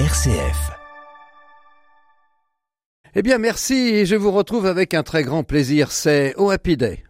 RCF. Eh bien, merci et je vous retrouve avec un très grand plaisir. C'est Oh Happy Day.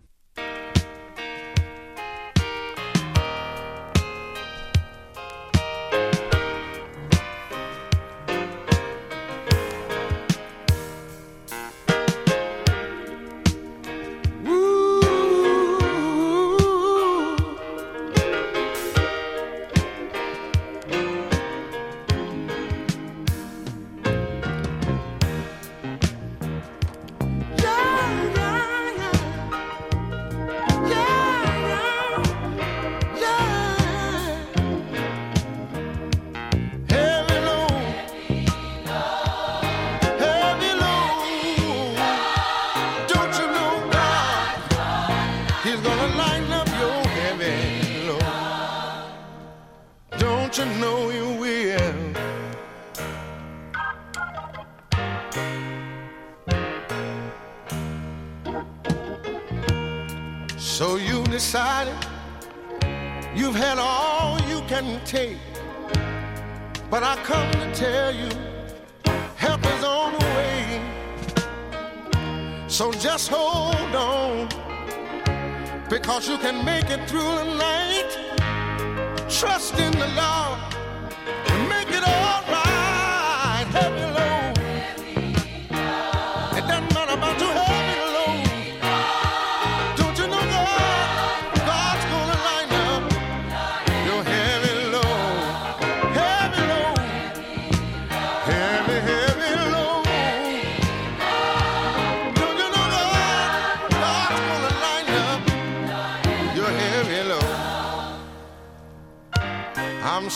He's gonna lighten up your heavy load. Don't you know you will? So you've decided you've had all you can take. But I come to tell you, help is on the way. So just hold on because you can make it through the night. Trust in the Lord.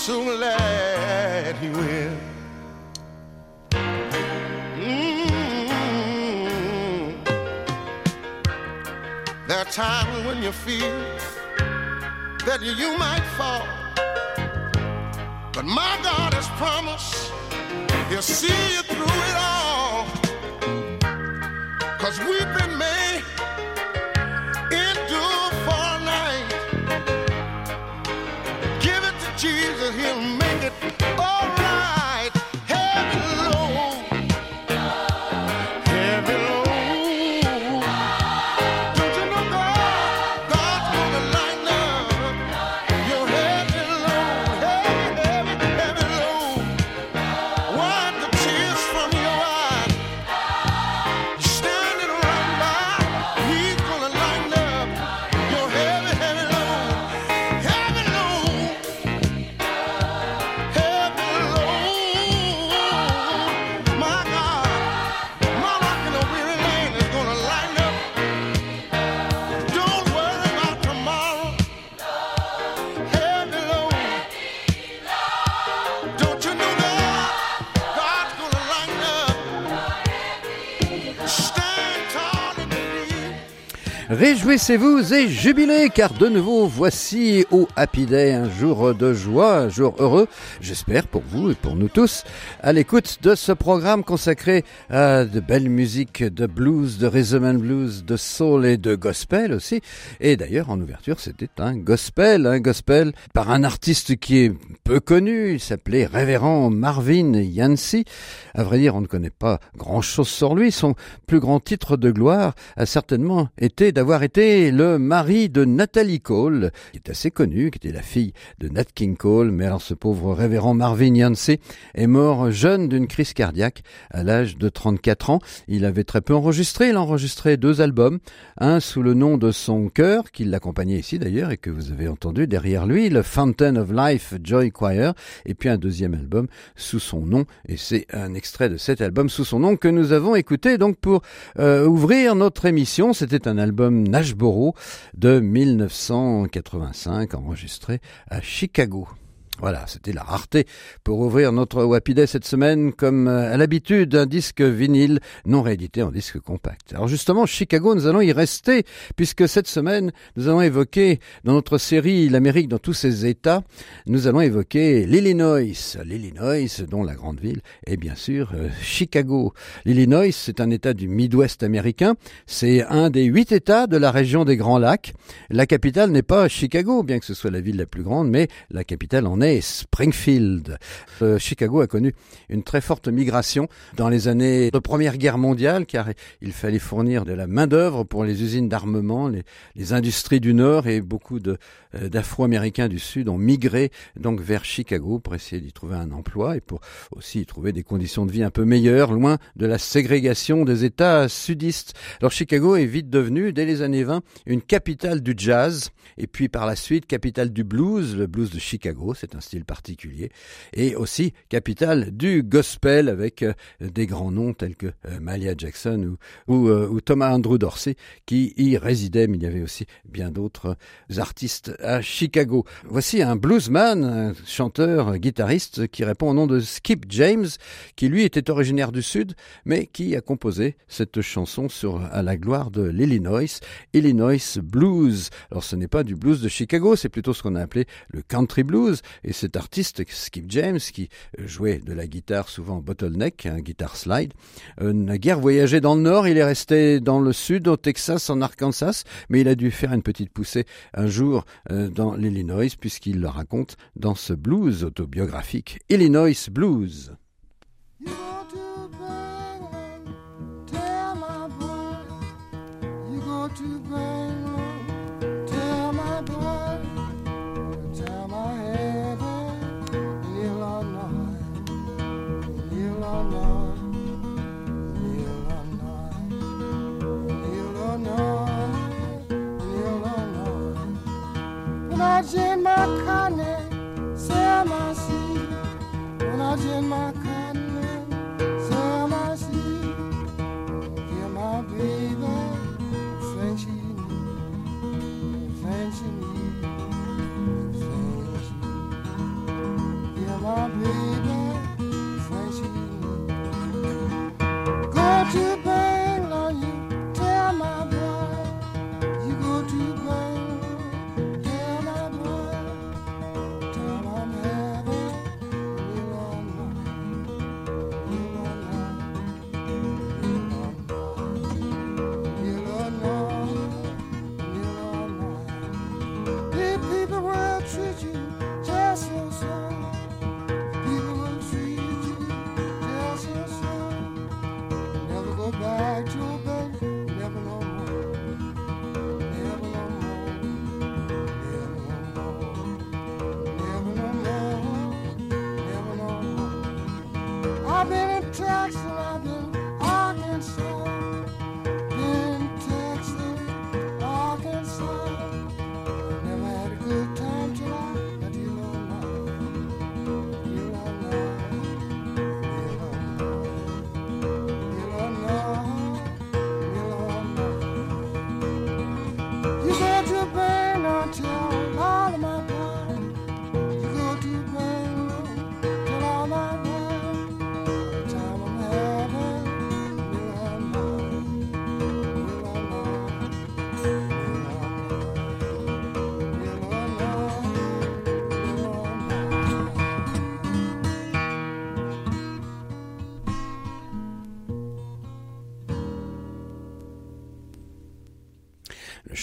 so glad he will. Mm-hmm. There are times when you feel that you might fall, but my God has promised He'll see you through it all. Cause we've been Réjouissez-vous et jubilez car de nouveau voici au Happy Day un jour de joie, un jour heureux, j'espère pour vous et pour nous tous, à l'écoute de ce programme consacré à de belles musiques de blues, de rhythm and blues, de soul et de gospel aussi. Et d'ailleurs en ouverture c'était un gospel, un gospel par un artiste qui est peu connu, il s'appelait Révérend Marvin Yancey. À vrai dire on ne connaît pas grand chose sur lui, son plus grand titre de gloire a certainement été d'avoir avoir été le mari de Nathalie Cole, qui est assez connue, qui était la fille de Nat King Cole, mais alors ce pauvre révérend Marvin Yancey est mort jeune d'une crise cardiaque à l'âge de 34 ans. Il avait très peu enregistré, il a enregistré deux albums, un sous le nom de son cœur, qui l'accompagnait ici d'ailleurs et que vous avez entendu derrière lui, le Fountain of Life Joy Choir, et puis un deuxième album sous son nom, et c'est un extrait de cet album sous son nom que nous avons écouté donc pour euh, ouvrir notre émission. C'était un album Nashboro de 1985 enregistré à Chicago. Voilà, c'était la rareté pour ouvrir notre Wapiday cette semaine, comme euh, à l'habitude, un disque vinyle non réédité en disque compact. Alors justement, Chicago, nous allons y rester, puisque cette semaine, nous allons évoquer, dans notre série L'Amérique dans tous ses États, nous allons évoquer l'Illinois. L'Illinois, dont la grande ville est bien sûr euh, Chicago. L'Illinois, c'est un État du Midwest américain. C'est un des huit États de la région des Grands Lacs. La capitale n'est pas Chicago, bien que ce soit la ville la plus grande, mais la capitale en est Springfield. Euh, Chicago a connu une très forte migration dans les années de Première Guerre mondiale, car il fallait fournir de la main-d'œuvre pour les usines d'armement, les, industries du Nord, et beaucoup euh, d'Afro-Américains du Sud ont migré donc vers Chicago pour essayer d'y trouver un emploi et pour aussi y trouver des conditions de vie un peu meilleures, loin de la ségrégation des États sudistes. Alors Chicago est vite devenu, dès les années 20, une capitale du jazz, et puis par la suite capitale du blues, le blues de Chicago, c'est un style particulier, et aussi capitale du gospel avec euh, des grands noms tels que euh, Malia Jackson ou, euh, ou, Thomas Andrew Dorsey qui y résidaient, mais il y avait aussi bien d'autres artistes à Chicago. Voici un bluesman, un chanteur, guitariste qui répond au nom de Skip James, qui lui était originaire du Sud, mais qui a composé cette chanson à la gloire de l'Illinois, Illinois Blues. Alors ce n'est pas du blues de Chicago, c'est plutôt ce qu'on a appelé le country blues, et cet artiste Skip James, qui jouait de la guitare souvent bottleneck, un guitare slide, n'a guère voyagé dans le nord, il est resté dans le sud, au Texas, en Arkansas, mais il a dû faire une petite poussée un jour euh, dans l'Illinois, puisqu'il le raconte dans ce blues autobiographique, Illinois Blues.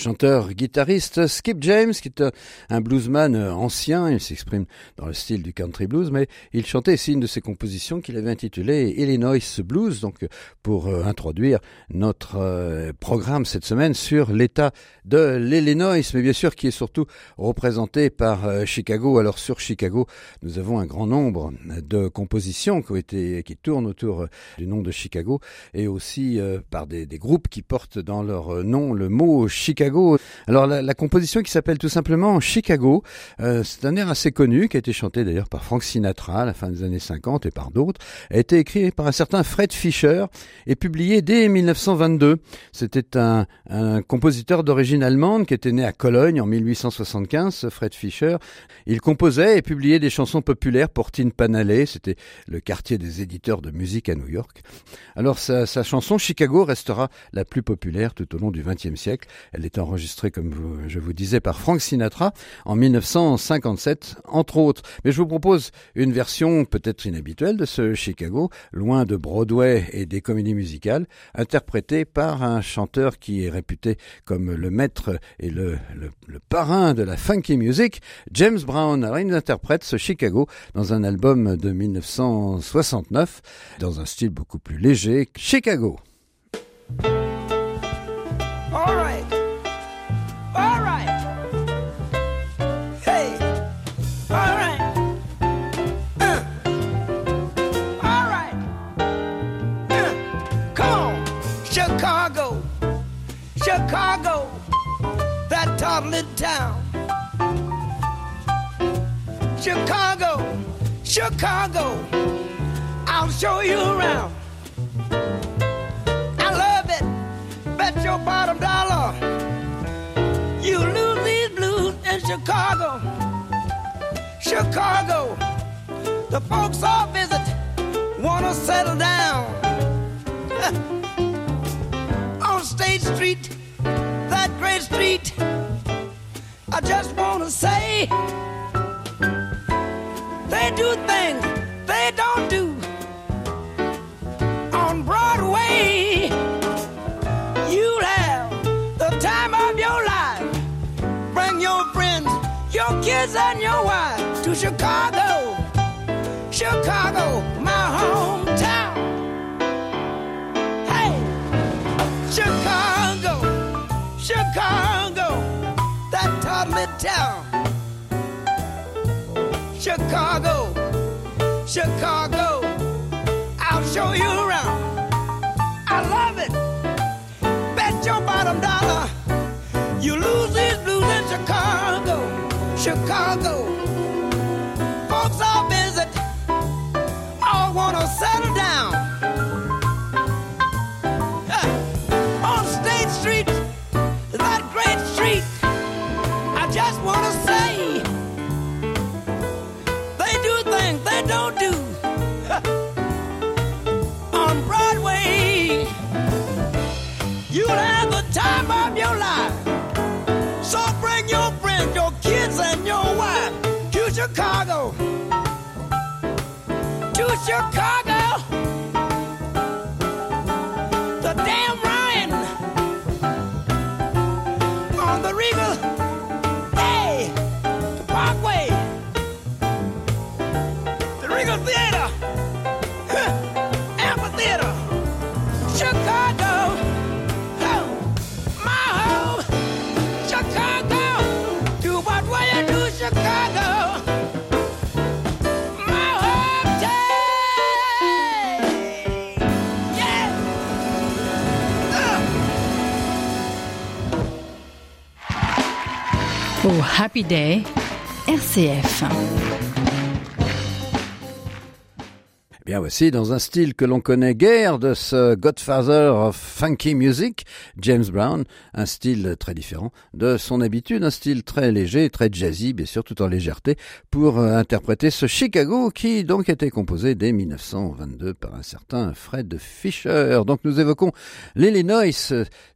Chanteur guitariste Skip James, qui est un bluesman ancien, il s'exprime dans le style du country blues, mais il chantait ici une de ses compositions qu'il avait intitulée Illinois Blues, donc pour euh, introduire notre euh, programme cette semaine sur l'état de l'Illinois, mais bien sûr qui est surtout représenté par euh, Chicago. Alors sur Chicago, nous avons un grand nombre de compositions qui, tournent autour du nom de Chicago et aussi par des groupes qui portent dans leur nom le mot Chicago alors la, composition qui s'appelle tout simplement Chicago, euh, c'est un air assez connu qui a été chanté d'ailleurs par Frank Sinatra à la fin des années 50 et par d'autres, a été écrit par un certain Fred Fischer et publié dès 1922. C'était un, compositeur d'origine allemande qui était né à Cologne en 1875, Fred Fischer. Il composait et publiait des chansons populaires pour Tin Panalley, c'était le quartier des éditeurs de musique à New York. Alors sa, chanson Chicago restera la plus populaire tout au long du XXe siècle. Elle été enregistré, comme je vous disais, par Frank Sinatra en 1957, entre autres. Mais je vous propose une version peut-être inhabituelle de ce Chicago, loin de Broadway et des comédies musicales, interprétée par un chanteur qui est réputé comme le maître et le, parrain de la funky music, James Brown. Alors il interprète ce Chicago dans un album de 1969, dans un style beaucoup plus léger, Chicago. Chicago. I'll show you around. I love it. Bet your bottom dollar you lose these blues in Chicago. Chicago, the folks all visit wanna settle down on State Street, that great street. I just wanna say they do things they don't do on Broadway. You'll have the time of your life. Bring your friends, your kids, and your wife to Chicago. Chicago, my hometown. Hey, Chicago, Chicago, that toddler town. Chicago, Chicago, I'll show you around. I love it Bet your bottom dollar. You lose these blues in Chicago, Chicago. Oh, Happy Day, RCF. Bien voici dans un style que l'on connaît guère de ce Godfather of Funky Music, James Brown, un style très différent de son habitude, un style très léger, très jazzy, bien sûr, tout en légèreté, pour euh, interpréter ce Chicago qui donc était composé dès 1922 par un certain Fred Fisher. Donc nous évoquons l'Illinois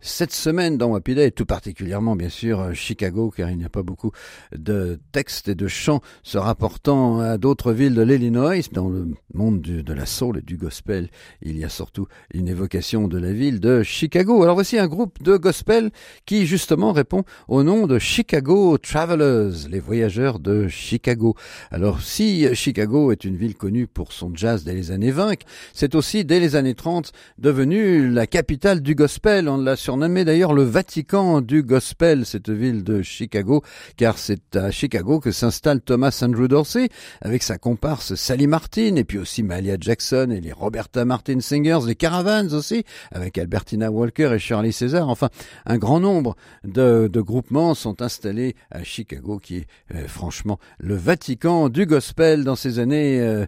cette semaine dans Wapiday, et tout particulièrement bien sûr Chicago, car il n'y a pas beaucoup de textes et de chants se rapportant à d'autres villes de l'Illinois dans le monde du de la soul et du gospel, il y a surtout une évocation de la ville de Chicago. Alors voici un groupe de gospel qui justement répond au nom de Chicago Travelers, les voyageurs de Chicago. Alors si Chicago est une ville connue pour son jazz dès les années 20, c'est aussi dès les années 30 devenu la capitale du gospel. On l'a surnommé d'ailleurs le Vatican du gospel, cette ville de Chicago, car c'est à Chicago que s'installe Thomas Andrew Dorsey avec sa comparse Sally Martin et puis aussi Malia Jackson et les Roberta Martin Singers, les Caravans aussi, avec Albertina Walker et Shirley César. Enfin, un grand nombre de, groupements sont installés à Chicago, qui est euh, franchement le Vatican du gospel dans ces années euh,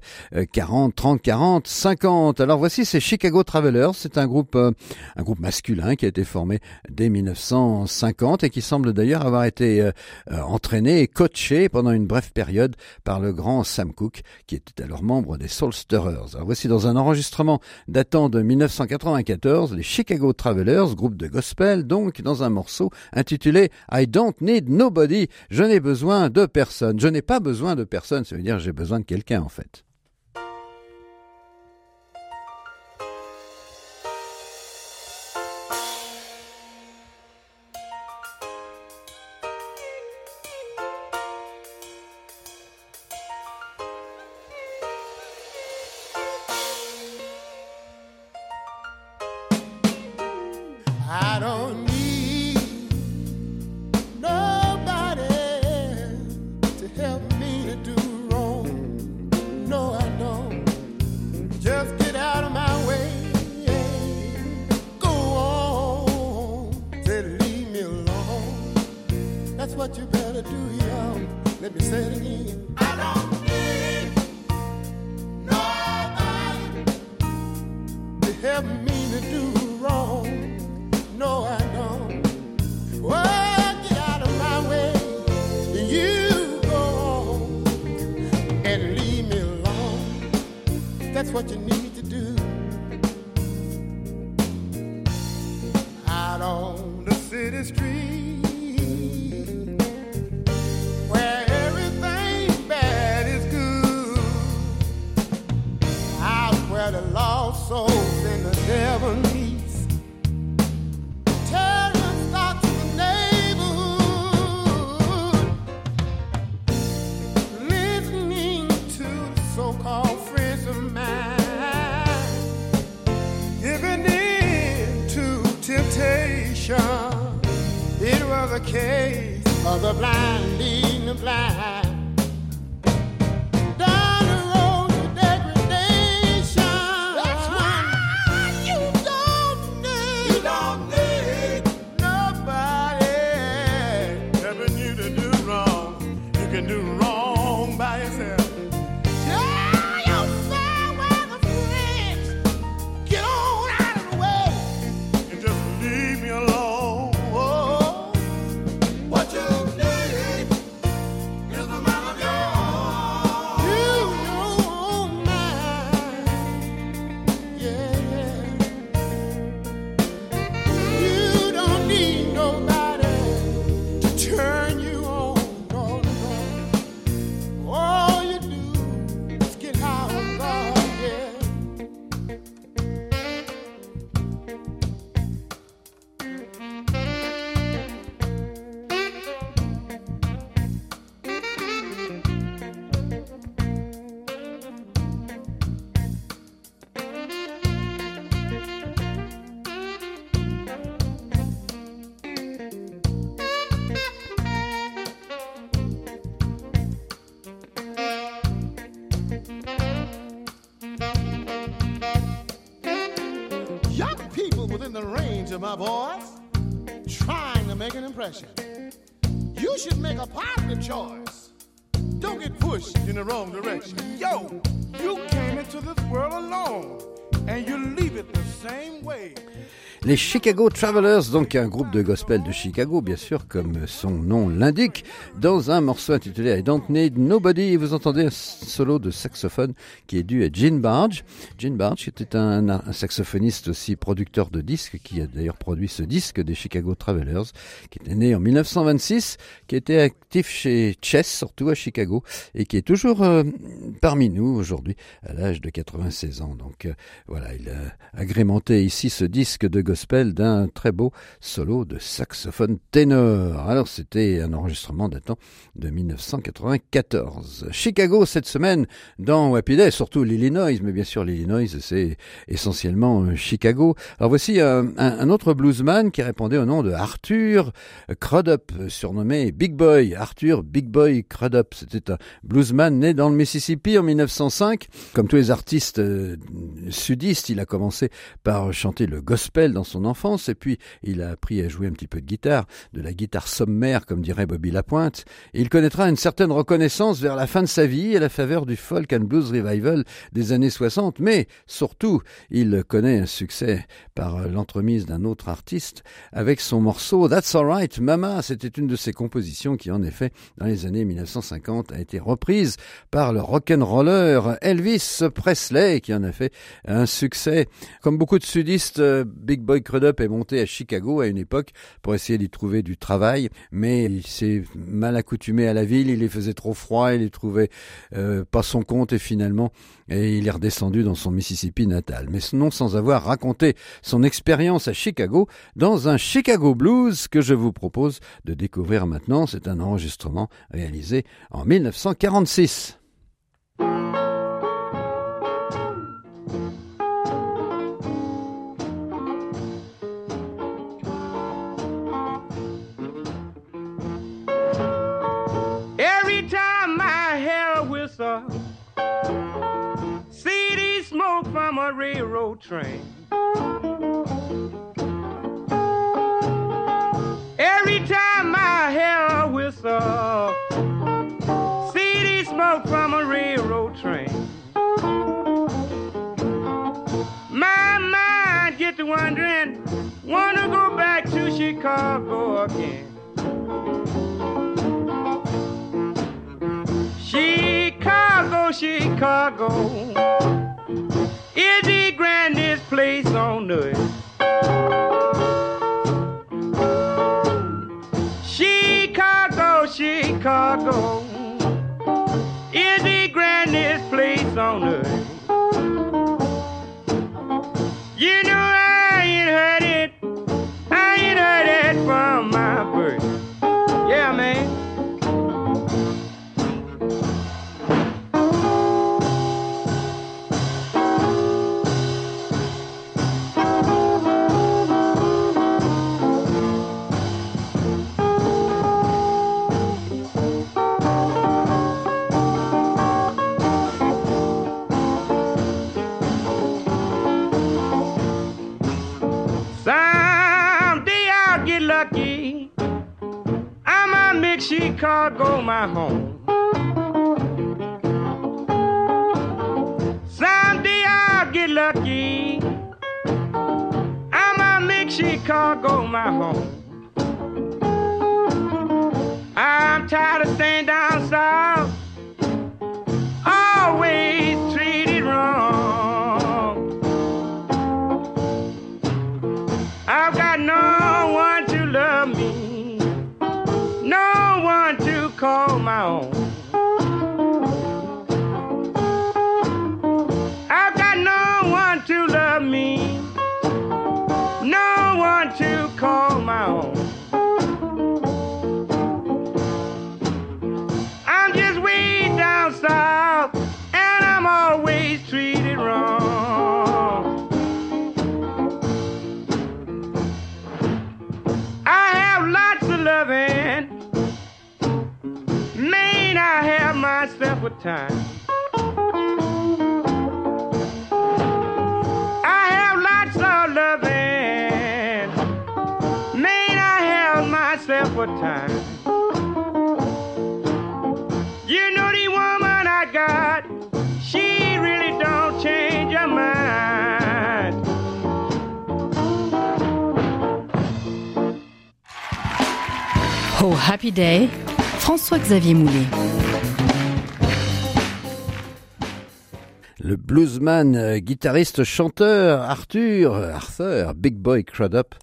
40, 30, 40, 50. Alors voici ces Chicago Travelers. C'est un groupe, euh, un groupe masculin qui a été formé dès 1950 et qui semble d'ailleurs avoir été euh, entraîné et coaché pendant une brève période par le grand Sam Cooke, qui était alors membre des Soulsterers. Voici dans un enregistrement datant de 1994, les Chicago Travelers, groupe de gospel, donc dans un morceau intitulé I Don't Need Nobody. Je n'ai besoin de personne. Je n'ai pas besoin de personne, ça veut dire j'ai besoin de quelqu'un en fait. what you need. was a case of the blind leading the blind. My voice, trying to make an impression. You should make a positive choice. Don't get pushed in the wrong direction. Yo, you came into this world alone, and you leave it the same way. Les Chicago Travelers, donc un groupe de gospel de Chicago, bien sûr, comme son nom l'indique, dans un morceau intitulé I Don't Need Nobody. Vous entendez un solo de saxophone qui est dû à Gene Barge. Gene Barge était un, saxophoniste aussi producteur de disques, qui a d'ailleurs produit ce disque des Chicago Travelers, qui était né en 1926, qui était actif chez Chess, surtout à Chicago, et qui est toujours euh, parmi nous aujourd'hui, à l'âge de 96 ans. Donc euh, voilà, il a agrémenté ici ce disque de d'un très beau solo de saxophone ténor. Alors c'était un enregistrement datant de 1994. Chicago cette semaine dans Wapiday, surtout l'Illinois, mais bien sûr l'Illinois c'est essentiellement euh, Chicago. Alors voici un, un, autre bluesman qui répondait au nom de Arthur Crudup, surnommé Big Boy. Arthur Big Boy Crudup, c'était un bluesman né dans le Mississippi en 1905. Comme tous les artistes euh, sudistes, il a commencé par chanter le gospel dans son enfance et puis il a appris à jouer un petit peu de guitare, de la guitare sommaire comme dirait Bobby Lapointe. il connaîtra une certaine reconnaissance vers la fin de sa vie à la faveur du folk and blues revival des années 60, mais surtout il connaît un succès par l'entremise d'un autre artiste avec son morceau That's Alright Mama. C'était une de ses compositions qui en effet dans les années 1950 a été reprise par le rock'n'roller Elvis Presley qui en a fait un succès. Comme beaucoup de sudistes, euh, Big Boy Crudup est monté à Chicago à une époque pour essayer d'y trouver du travail, mais il s'est mal accoutumé à la ville, il y faisait trop froid, il y trouvait euh, pas son compte et finalement il est redescendu dans son Mississippi natal. Mais non sans avoir raconté son expérience à Chicago dans un Chicago Blues que je vous propose de découvrir maintenant. C'est un enregistrement réalisé en 1946. Railroad train. My home. I'm tired of staying down south. A time. I have lots of loving. Main, I have myself a time. You know the woman I got, she really don't change her mind. Oh Happy Day, François-Xavier Moulet. Le bluesman, euh, guitariste, chanteur Arthur, Arthur, Big Boy Crudup,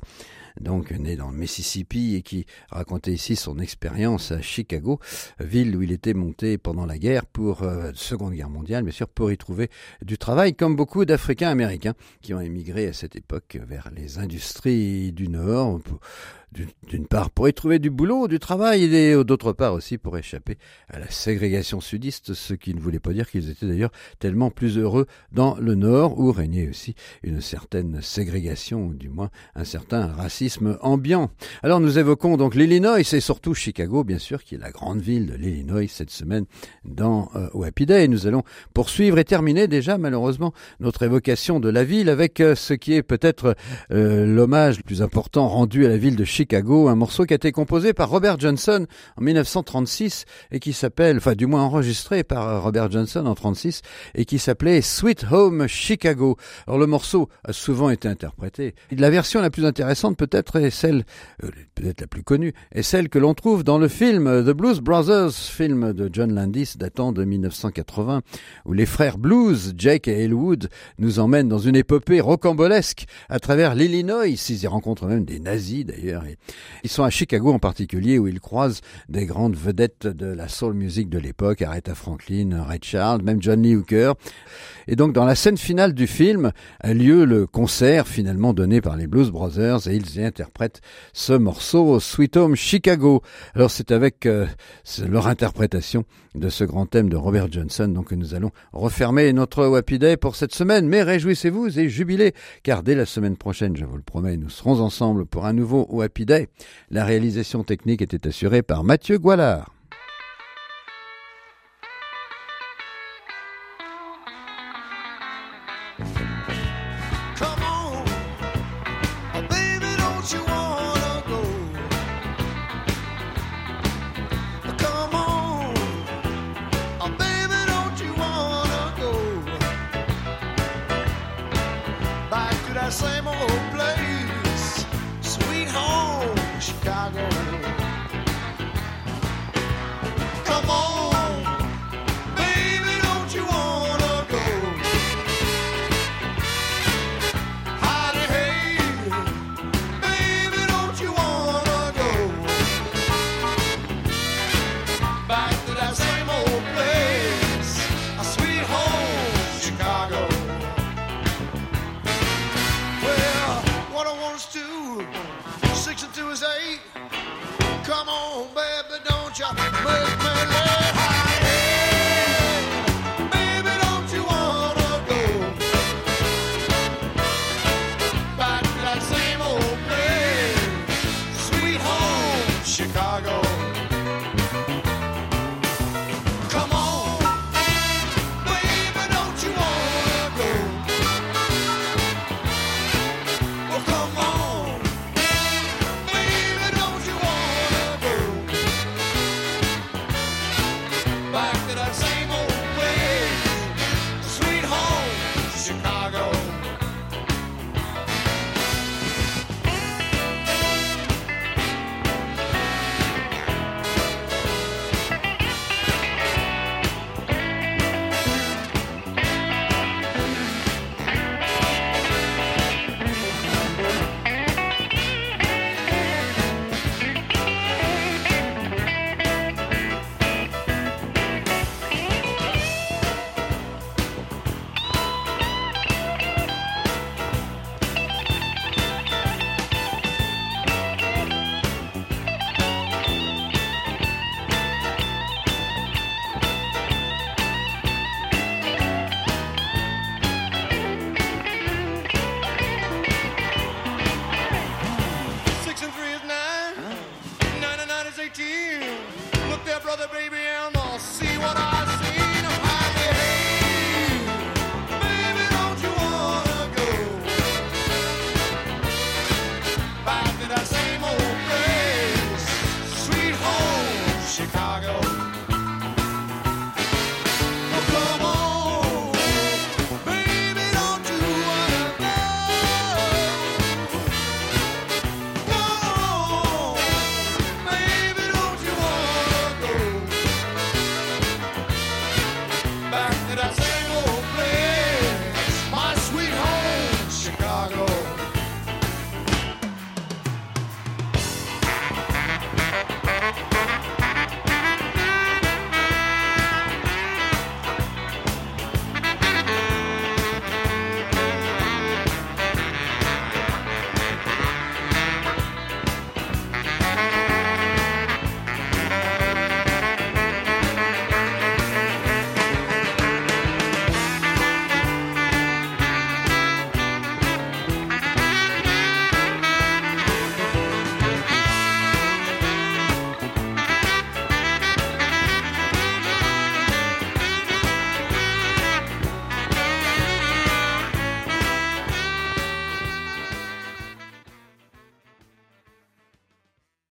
donc né dans le Mississippi et qui racontait ici son expérience à Chicago, ville où il était monté pendant la guerre pour euh, Seconde Guerre mondiale, bien sûr, pour y trouver du travail, comme beaucoup d'Africains américains qui ont émigré à cette époque vers les industries du Nord. D'une part pour y trouver du boulot, du travail, et d'autre part aussi pour échapper à la ségrégation sudiste, ce qui ne voulait pas dire qu'ils étaient d'ailleurs tellement plus heureux dans le Nord, où régnait aussi une certaine ségrégation, ou du moins un certain racisme ambiant. Alors nous évoquons donc l'Illinois et surtout Chicago, bien sûr, qui est la grande ville de l'Illinois cette semaine dans euh, Happy Day. Nous allons poursuivre et terminer déjà malheureusement notre évocation de la ville avec euh, ce qui est peut-être euh, l'hommage le plus important rendu à la ville de Chicago, un morceau qui a été composé par Robert Johnson en 1936 et qui s'appelle, enfin du moins enregistré par Robert Johnson en 36 et qui s'appelait Sweet Home Chicago. Alors le morceau a souvent été interprété. La version la plus intéressante peut-être est celle, euh, peut-être la plus connue, est celle que l'on trouve dans le film The Blues Brothers, film de John Landis datant de 1980, où les frères Blues, Jake et Elwood, nous emmènent dans une épopée rocambolesque à travers l'Illinois. Ils y rencontrent même des nazis d'ailleurs. Ils sont à Chicago en particulier où ils croisent des grandes vedettes de la soul music de l'époque, Aretha Franklin, Ray Charles, même John Lee Hooker. Et donc dans la scène finale du film a lieu le concert finalement donné par les Blues Brothers et ils y interprètent ce morceau Sweet Home Chicago. Alors c'est avec euh, leur interprétation de ce grand thème de Robert Johnson donc que nous allons refermer notre Happy Day pour cette semaine. Mais réjouissez-vous et jubilez car dès la semaine prochaine, je vous le promets, nous serons ensemble pour un nouveau Happy La réalisation technique était assurée par Mathieu Goualard.